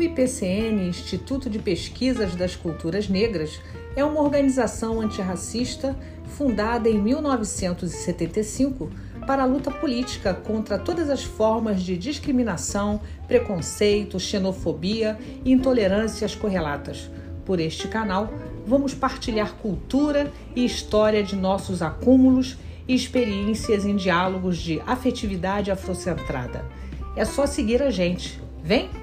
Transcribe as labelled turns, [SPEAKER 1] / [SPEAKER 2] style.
[SPEAKER 1] O IPCN, Instituto de Pesquisas das Culturas Negras, é uma organização antirracista fundada em 1975 para a luta política contra todas as formas de discriminação, preconceito, xenofobia e intolerâncias correlatas. Por este canal, vamos partilhar cultura e história de nossos acúmulos e experiências em diálogos de afetividade afrocentrada. É só seguir a gente. Vem!